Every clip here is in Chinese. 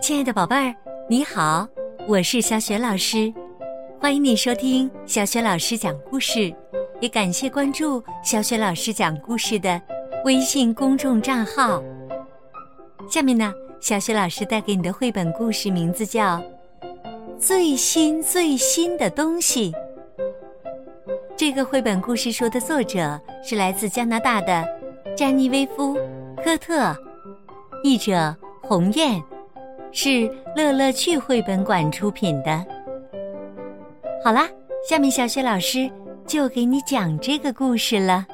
亲爱的宝贝儿，你好，我是小雪老师，欢迎你收听小雪老师讲故事，也感谢关注小雪老师讲故事的微信公众账号。下面呢，小雪老师带给你的绘本故事名字叫《最新最新的东西》。这个绘本故事书的作者是来自加拿大的詹妮薇夫·科特，译者鸿雁。是乐乐趣绘本馆出品的。好啦，下面小雪老师就给你讲这个故事了。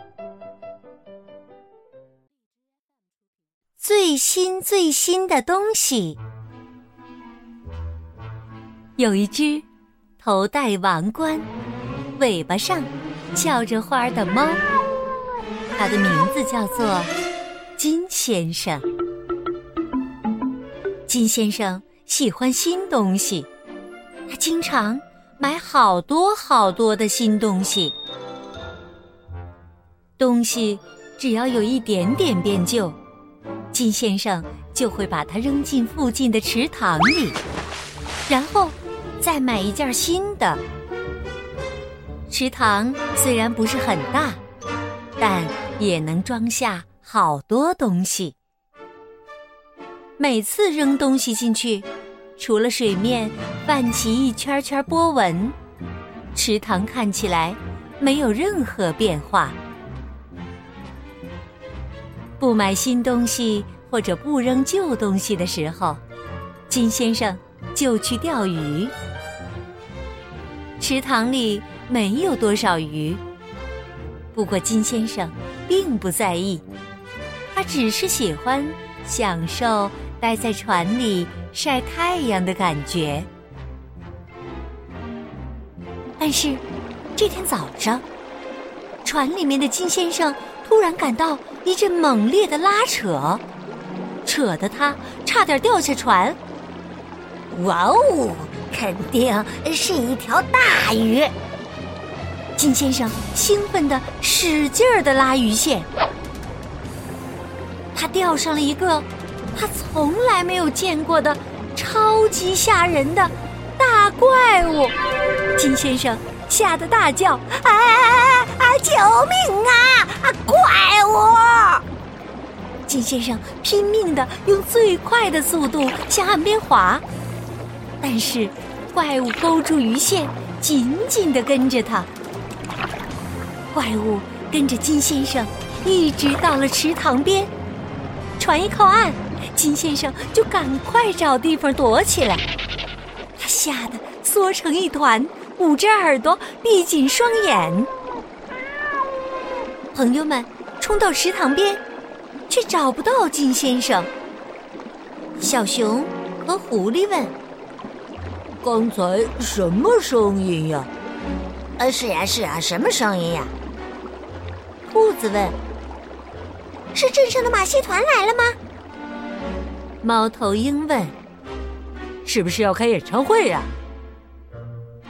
最新最新的东西，有一只头戴王冠、尾巴上翘着花的猫，它的名字叫做金先生。金先生喜欢新东西，他经常买好多好多的新东西。东西只要有一点点变旧，金先生就会把它扔进附近的池塘里，然后再买一件新的。池塘虽然不是很大，但也能装下好多东西。每次扔东西进去，除了水面泛起一圈圈波纹，池塘看起来没有任何变化。不买新东西或者不扔旧东西的时候，金先生就去钓鱼。池塘里没有多少鱼，不过金先生并不在意，他只是喜欢享受。待在船里晒太阳的感觉。但是，这天早上，船里面的金先生突然感到一阵猛烈的拉扯，扯得他差点掉下船。哇哦，肯定是一条大鱼！金先生兴奋的使劲儿的拉鱼线，他钓上了一个。他从来没有见过的超级吓人的大怪物，金先生吓得大叫：“哎哎哎！救命啊！啊，怪物！”金先生拼命的用最快的速度向岸边滑，但是怪物勾住鱼线，紧紧的跟着他。怪物跟着金先生一直到了池塘边，船一靠岸。金先生就赶快找地方躲起来，他吓得缩成一团，捂着耳朵，闭紧双眼。朋友们冲到池塘边，却找不到金先生。小熊和狐狸问：“刚才什么声音呀？”“呃，是呀，是啊，什么声音呀？”兔子问：“是镇上的马戏团来了吗？”猫头鹰问：“是不是要开演唱会呀？”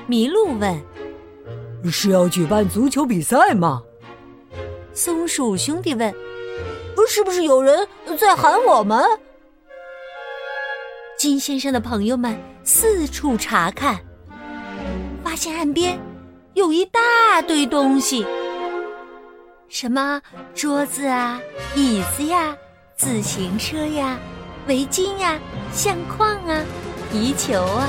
麋鹿问：“是要举办足球比赛吗？”松鼠兄弟问：“是不是有人在喊我们？”金先生的朋友们四处查看，发现岸边有一大堆东西，什么桌子啊、椅子呀、自行车呀。围巾呀，相框啊，皮球啊，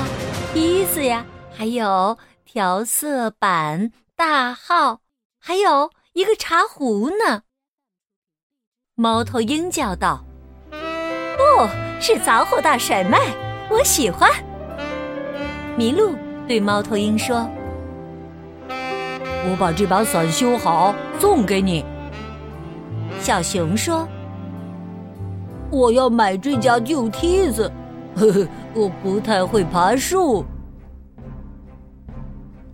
梯子呀，还有调色板、大号，还有一个茶壶呢。猫头鹰叫道：“哦，是杂货大甩卖，我喜欢。”麋鹿对猫头鹰说：“我把这把伞修好，送给你。”小熊说。我要买这架旧梯子，呵呵，我不太会爬树。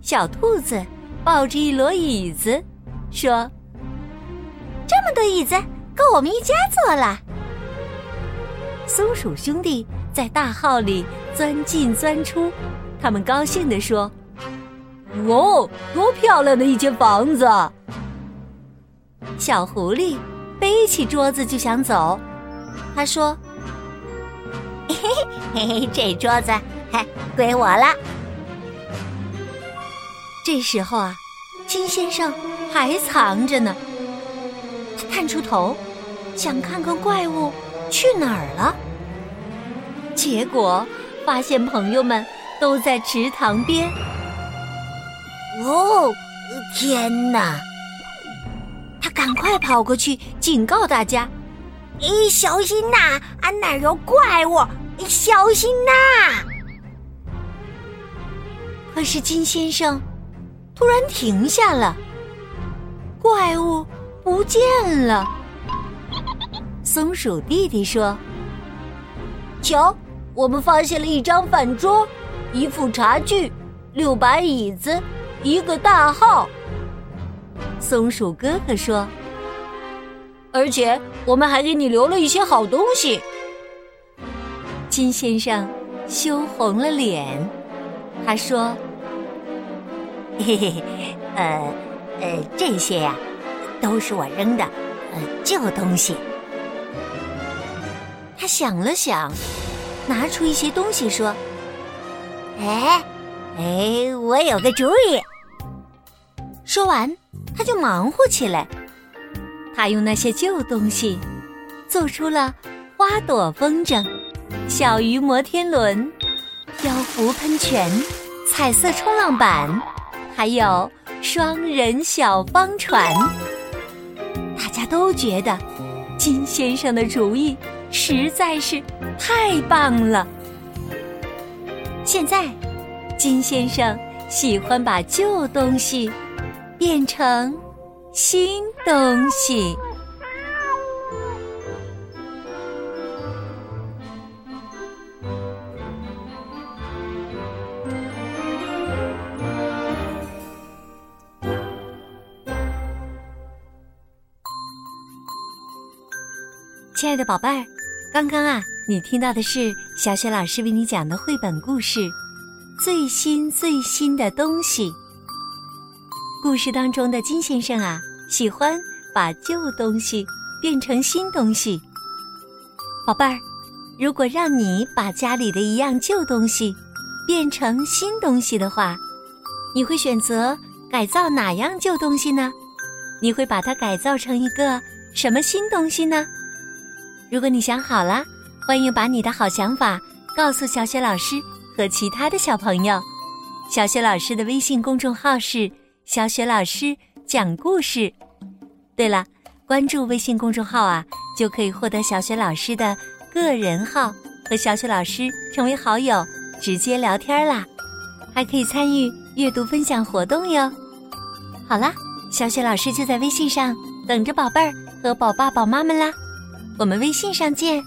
小兔子抱着一摞椅子，说：“这么多椅子，够我们一家坐了。”松鼠兄弟在大号里钻进钻出，他们高兴地说：“哦，多漂亮的一间房子！”小狐狸背起桌子就想走。他说：“嘿嘿嘿，这桌子嘿归我了。这时候啊，金先生还藏着呢。他探出头，想看看怪物去哪儿了。结果发现朋友们都在池塘边。哦，天哪！他赶快跑过去警告大家：“咦，小心呐！啊，那儿有怪物，小心呐！”可是金先生突然停下了，怪物不见了。松鼠弟弟说：“瞧，我们发现了一张饭桌，一副茶具，六把椅子。”一个大号，松鼠哥哥说：“而且我们还给你留了一些好东西。”金先生羞红了脸，他说：“嘿嘿，呃呃，这些呀，都是我扔的呃旧东西。”他想了想，拿出一些东西说：“哎哎，我有个主意。”说完，他就忙活起来。他用那些旧东西，做出了花朵风筝、小鱼摩天轮、漂浮喷泉、彩色冲浪板，还有双人小方船。大家都觉得金先生的主意实在是太棒了。现在，金先生喜欢把旧东西。变成新东西。亲爱的宝贝儿，刚刚啊，你听到的是小雪老师为你讲的绘本故事《最新最新的东西》。故事当中的金先生啊，喜欢把旧东西变成新东西。宝贝儿，如果让你把家里的一样旧东西变成新东西的话，你会选择改造哪样旧东西呢？你会把它改造成一个什么新东西呢？如果你想好了，欢迎把你的好想法告诉小雪老师和其他的小朋友。小雪老师的微信公众号是。小雪老师讲故事。对了，关注微信公众号啊，就可以获得小雪老师的个人号，和小雪老师成为好友，直接聊天啦，还可以参与阅读分享活动哟。好啦，小雪老师就在微信上等着宝贝儿和宝爸宝妈们啦，我们微信上见。